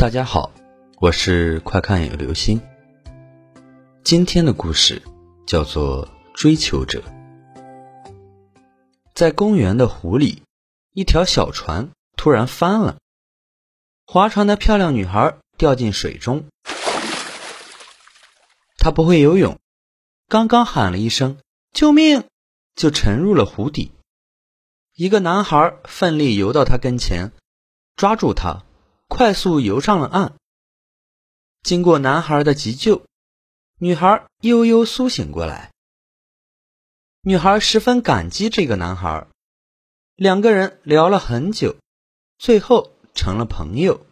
大家好，我是快看有流星。今天的故事叫做《追求者》。在公园的湖里，一条小船突然翻了，划船的漂亮女孩掉进水中。她不会游泳，刚刚喊了一声“救命”，就沉入了湖底。一个男孩奋力游到她跟前，抓住她。快速游上了岸。经过男孩的急救，女孩悠悠苏醒过来。女孩十分感激这个男孩，两个人聊了很久，最后成了朋友。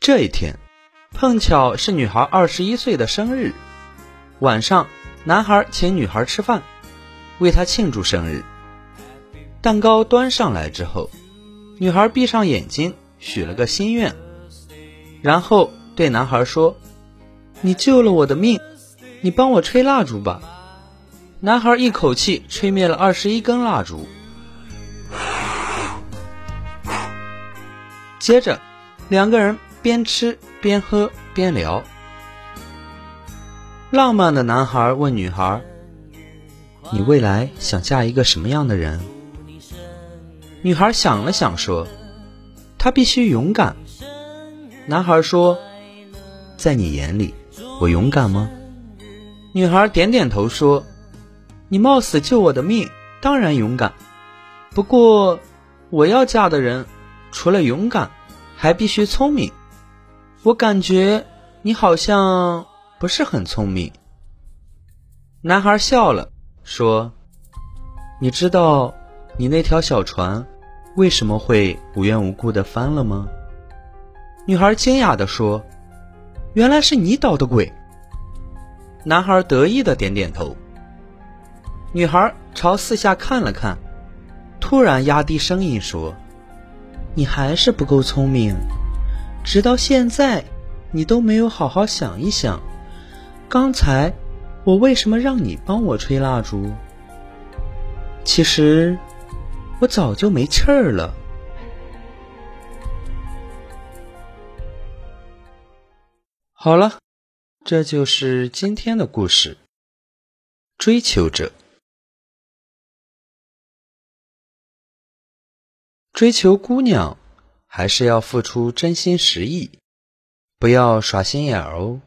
这一天，碰巧是女孩二十一岁的生日。晚上，男孩请女孩吃饭，为她庆祝生日。蛋糕端上来之后，女孩闭上眼睛。许了个心愿，然后对男孩说：“你救了我的命，你帮我吹蜡烛吧。”男孩一口气吹灭了二十一根蜡烛。接着，两个人边吃边喝边聊。浪漫的男孩问女孩：“你未来想嫁一个什么样的人？”女孩想了想说。他必须勇敢。男孩说：“在你眼里，我勇敢吗？”女孩点点头说：“你冒死救我的命，当然勇敢。不过，我要嫁的人，除了勇敢，还必须聪明。我感觉你好像不是很聪明。”男孩笑了，说：“你知道，你那条小船。”为什么会无缘无故的翻了吗？女孩惊讶地说：“原来是你捣的鬼。”男孩得意的点点头。女孩朝四下看了看，突然压低声音说：“你还是不够聪明，直到现在，你都没有好好想一想，刚才我为什么让你帮我吹蜡烛？其实……”我早就没气儿了。好了，这就是今天的故事。追求者，追求姑娘，还是要付出真心实意，不要耍心眼儿哦。